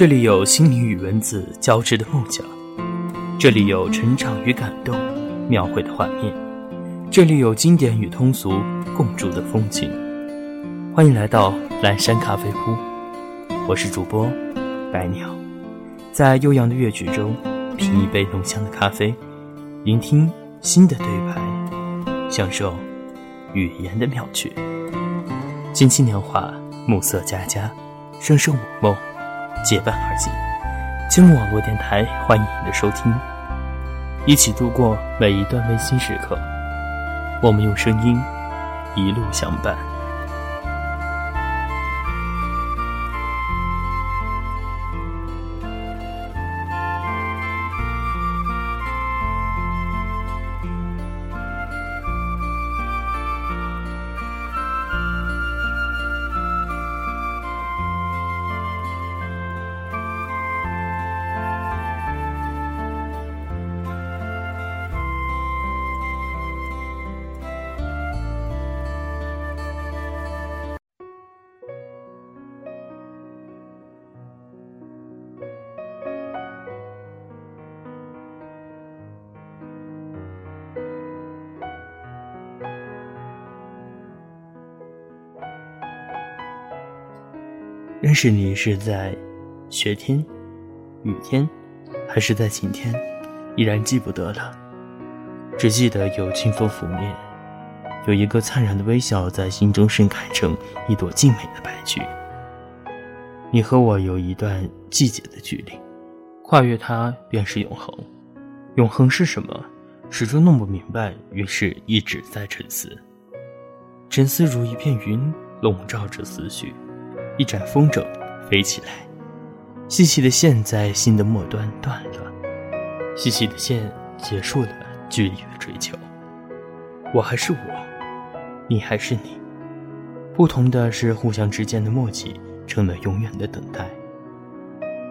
这里有心灵与文字交织的梦想，这里有成长与感动描绘的画面，这里有经典与通俗共筑的风景。欢迎来到蓝山咖啡屋，我是主播白鸟，在悠扬的乐曲中品一杯浓香的咖啡，聆听新的对白，享受语言的妙趣。金青年华，暮色佳佳，声声我梦。结伴而行，金木网络电台欢迎您的收听，一起度过每一段温馨时刻。我们用声音一路相伴。认识你是在雪天、雨天，还是在晴天，依然记不得了。只记得有清风拂面，有一个灿然的微笑在心中盛开成一朵静美的白菊。你和我有一段季节的距离，跨越它便是永恒。永恒是什么？始终弄不明白，于是一直在沉思。沉思如一片云，笼罩着思绪。一盏风筝飞起来，细细的线在心的末端断了，细细的线结束了距离的追求。我还是我，你还是你，不同的是互相之间的默契成了永远的等待。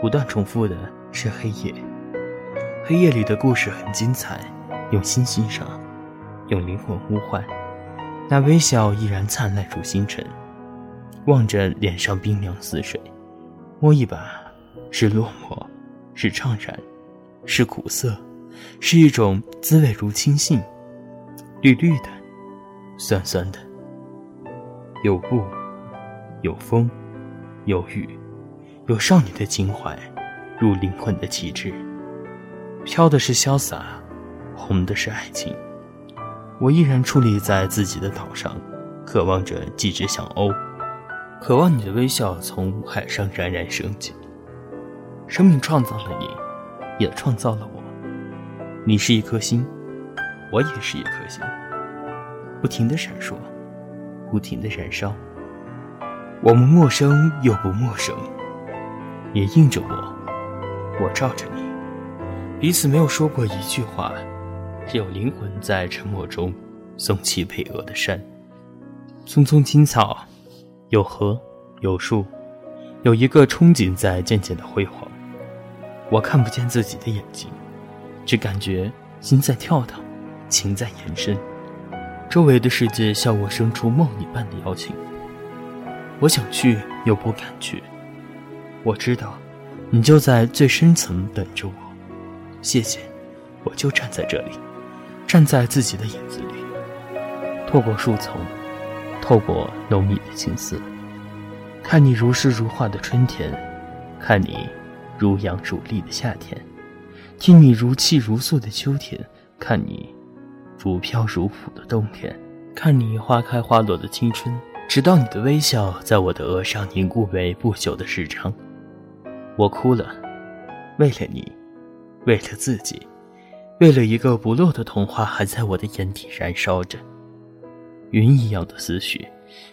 不断重复的是黑夜，黑夜里的故事很精彩，用心欣赏，用灵魂呼唤，那微笑依然灿烂如星辰。望着脸上冰凉似水，摸一把，是落寞，是怅然，是苦涩，是一种滋味如青杏，绿绿的，酸酸的。有雾，有风，有雨，有少女的情怀，如灵魂的旗帜。飘的是潇洒，红的是爱情。我依然矗立在自己的岛上，渴望着几只小鸥。渴望你的微笑从海上冉冉升起。生命创造了你，也创造了我。你是一颗星，我也是一颗星，不停的闪烁，不停的燃烧。我们陌生又不陌生，也映着我，我照着你。彼此没有说过一句话，只有灵魂在沉默中送起巍峨的山。匆匆青草。有河，有树，有一个憧憬在渐渐的辉煌。我看不见自己的眼睛，只感觉心在跳荡，情在延伸。周围的世界向我生出梦一般的邀请。我想去，又不敢去。我知道，你就在最深层等着我。谢谢，我就站在这里，站在自己的影子里，透过树丛。透过浓密的青丝，看你如诗如画的春天，看你如阳如丽的夏天，听你如泣如诉的秋天，看你如飘如舞的冬天，看你花开花落的青春，直到你的微笑在我的额上凝固为不朽的时长。我哭了，为了你，为了自己，为了一个不落的童话还在我的眼底燃烧着。云一样的思绪，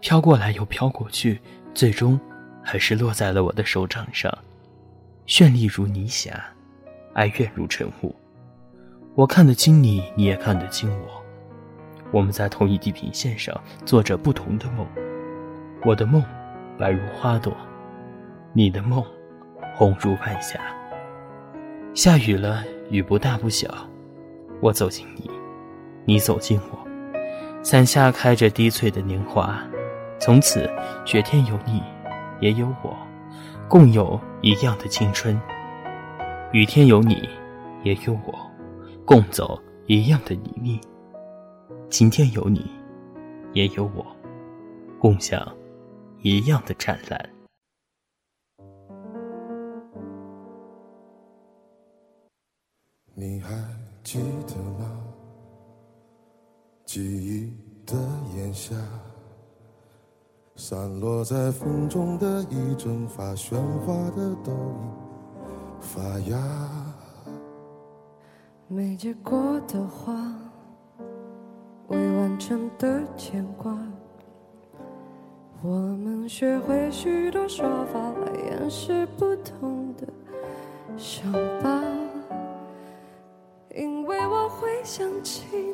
飘过来又飘过去，最终还是落在了我的手掌上。绚丽如霓霞，哀怨如晨雾。我看得清你，你也看得清我。我们在同一地平线上做着不同的梦。我的梦白如花朵，你的梦红如晚霞。下雨了，雨不大不小。我走进你，你走进我。伞下开着低翠的年华，从此雪天有你，也有我。共有一样的青春。雨天有你，也有我，共走一样的泥泞。晴天有你，也有我，共享一样的湛蓝。你还记得吗？记忆的炎夏，散落在风中的一整发喧哗的都已发芽。没结果的花，未完成的牵挂，我们学会许多说法来掩饰不同的伤疤。因为我会想起，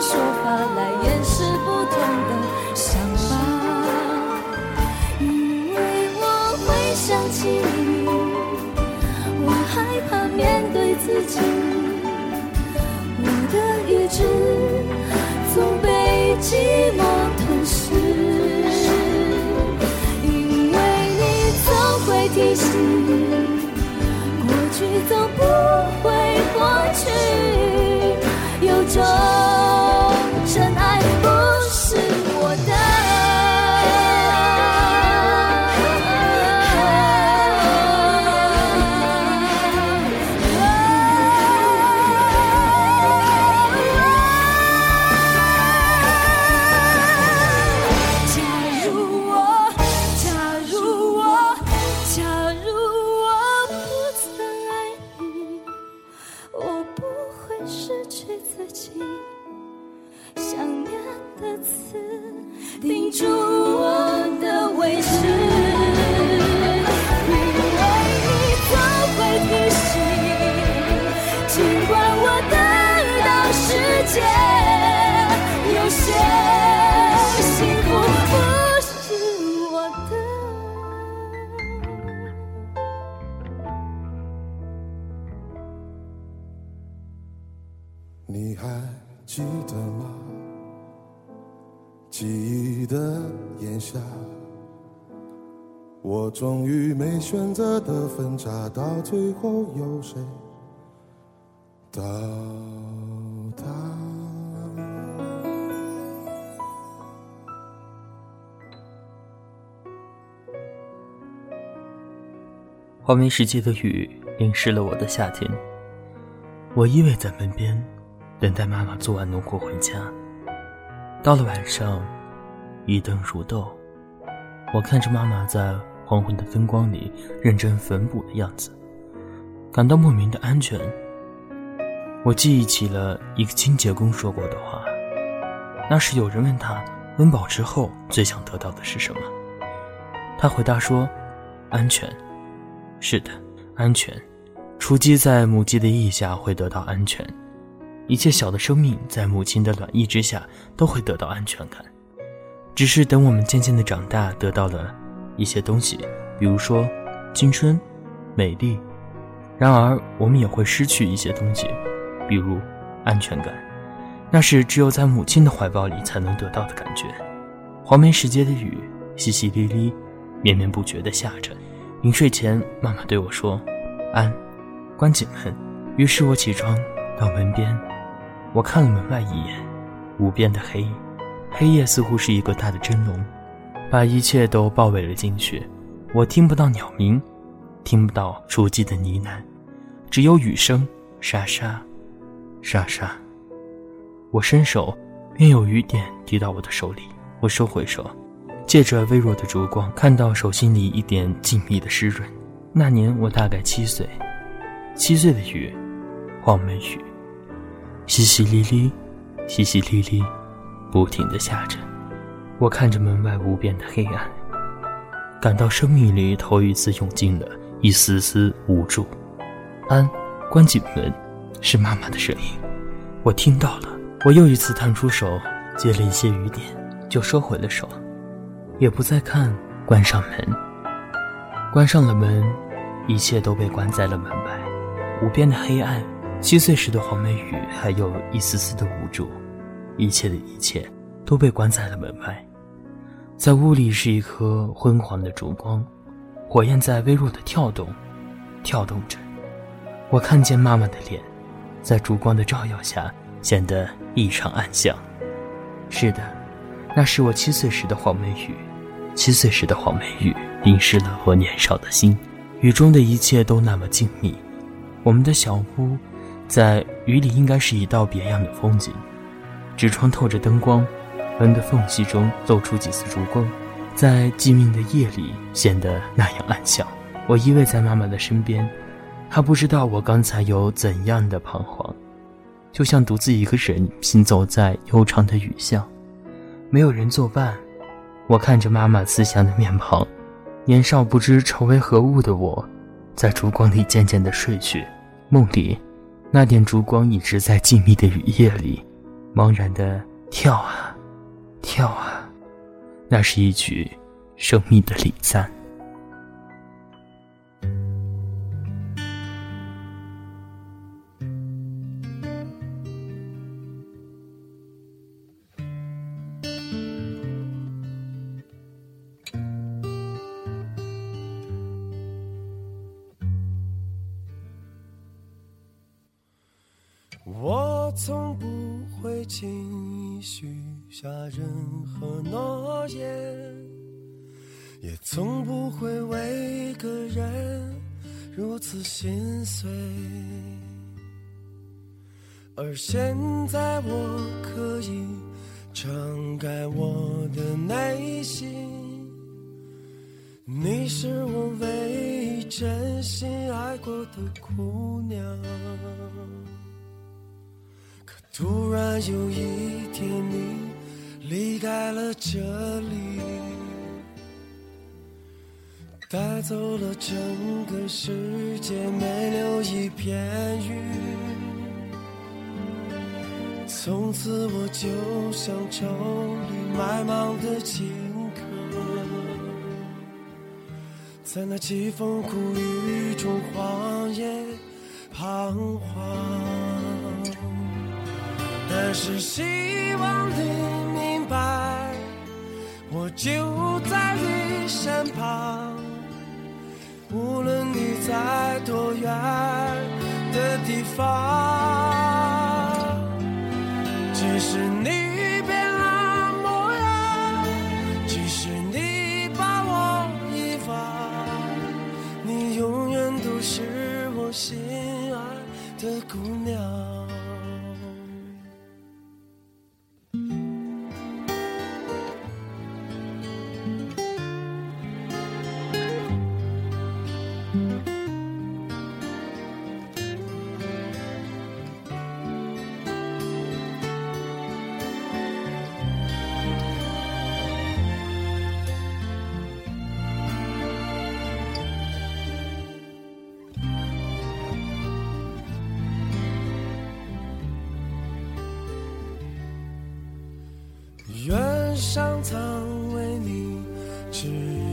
说法来记忆的炎夏，我终于没选择的分岔，到最后有谁到达？黄梅时节的雨淋湿了我的夏天。我依偎在门边，等待妈妈做完农活回家。到了晚上，一灯如豆，我看着妈妈在黄昏的灯光里认真缝补的样子，感到莫名的安全。我记忆起了一个清洁工说过的话，那时有人问他温饱之后最想得到的是什么，他回答说：安全。是的，安全。雏鸡在母鸡的翼下会得到安全，一切小的生命在母亲的暖意之下都会得到安全感。只是等我们渐渐的长大，得到了一些东西，比如说青春、美丽，然而我们也会失去一些东西，比如安全感，那是只有在母亲的怀抱里才能得到的感觉。黄梅时节的雨淅淅沥沥，绵绵不绝地下着。临睡前，妈妈对我说：“安。”关紧门，于是我起床到门边，我看了门外一眼，无边的黑，黑夜似乎是一个大的蒸笼，把一切都包围了进去。我听不到鸟鸣，听不到雏鸡的呢喃，只有雨声，沙沙，沙沙。我伸手，便有雨点滴到我的手里。我收回手，借着微弱的烛光，看到手心里一点静谧的湿润。那年我大概七岁。七岁的雨，黄梅雨，淅淅沥沥，淅淅沥沥，不停的下着。我看着门外无边的黑暗，感到生命里头一次涌进了一丝丝无助。安，关紧门，是妈妈的声音。我听到了。我又一次探出手接了一些雨点，就收回了手，也不再看。关上门，关上了门，一切都被关在了门外。无边的黑暗，七岁时的黄梅雨，还有一丝丝的无助。一切的一切都被关在了门外。在屋里是一颗昏黄的烛光，火焰在微弱的跳动，跳动着。我看见妈妈的脸，在烛光的照耀下。显得异常暗香。是的，那是我七岁时的黄梅雨。七岁时的黄梅雨淋湿了我年少的心。雨中的一切都那么静谧。我们的小屋，在雨里应该是一道别样的风景。纸窗透着灯光，门的缝隙中露出几丝烛光，在寂静的夜里显得那样暗香。我依偎在妈妈的身边，她不知道我刚才有怎样的彷徨。就像独自一个人行走在悠长的雨巷，没有人作伴。我看着妈妈慈祥的面庞，年少不知愁为何物的我，在烛光里渐渐的睡去。梦里，那点烛光一直在静谧的雨夜里，茫然的跳啊，跳啊。那是一曲生命的礼赞。从不会轻易许下任何诺言，也从不会为一个人如此心碎。而现在我可以敞开我的内心，你是我唯一真心爱过的姑娘。突然有一天，你离开了这里，带走了整个世界，没留一片云。从此，我就像愁里埋芒的荆轲，在那凄风苦雨中荒野彷徨。但是希望你明白，我就在你身旁，无论你在多远的地方，即使你变了模样，即使你把我遗忘，你永远都是我心爱的姑娘。上苍为你指引。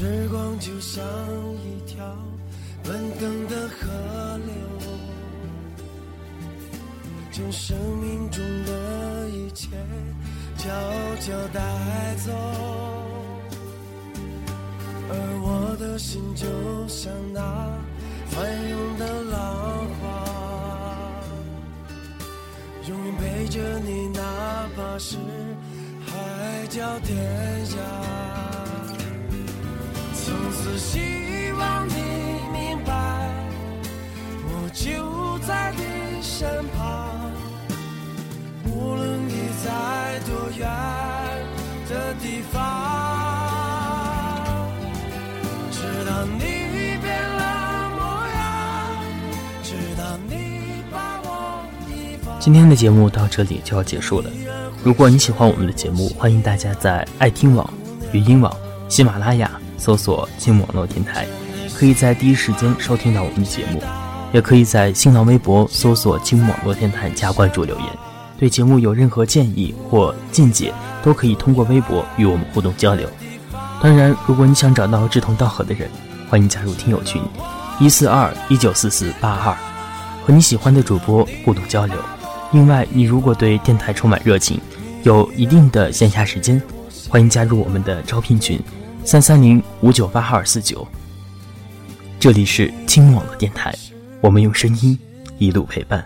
时光就像一条奔腾的河流，将生命中的一切悄悄带走。而我的心就像那翻涌的浪花，永远陪着你，哪怕是海角天涯。从此希望你明白，我就在你身旁，无论你在多远的地方，直到你变了模样，直到你把我遗忘。今天的节目到这里就要结束了。如果你喜欢我们的节目，欢迎大家在爱听网、语音网、喜马拉雅搜索“金网络电台”，可以在第一时间收听到我们的节目。也可以在新浪微博搜索“金网络电台”加关注留言。对节目有任何建议或见解，都可以通过微博与我们互动交流。当然，如果你想找到志同道合的人，欢迎加入听友群一四二一九四四八二，和你喜欢的主播互动交流。另外，你如果对电台充满热情，有一定的闲暇时间，欢迎加入我们的招聘群三三零五九八二四九。这里是听网络电台，我们用声音一路陪伴，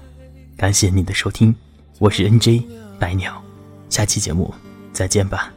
感谢您的收听，我是 NJ 白鸟，下期节目再见吧。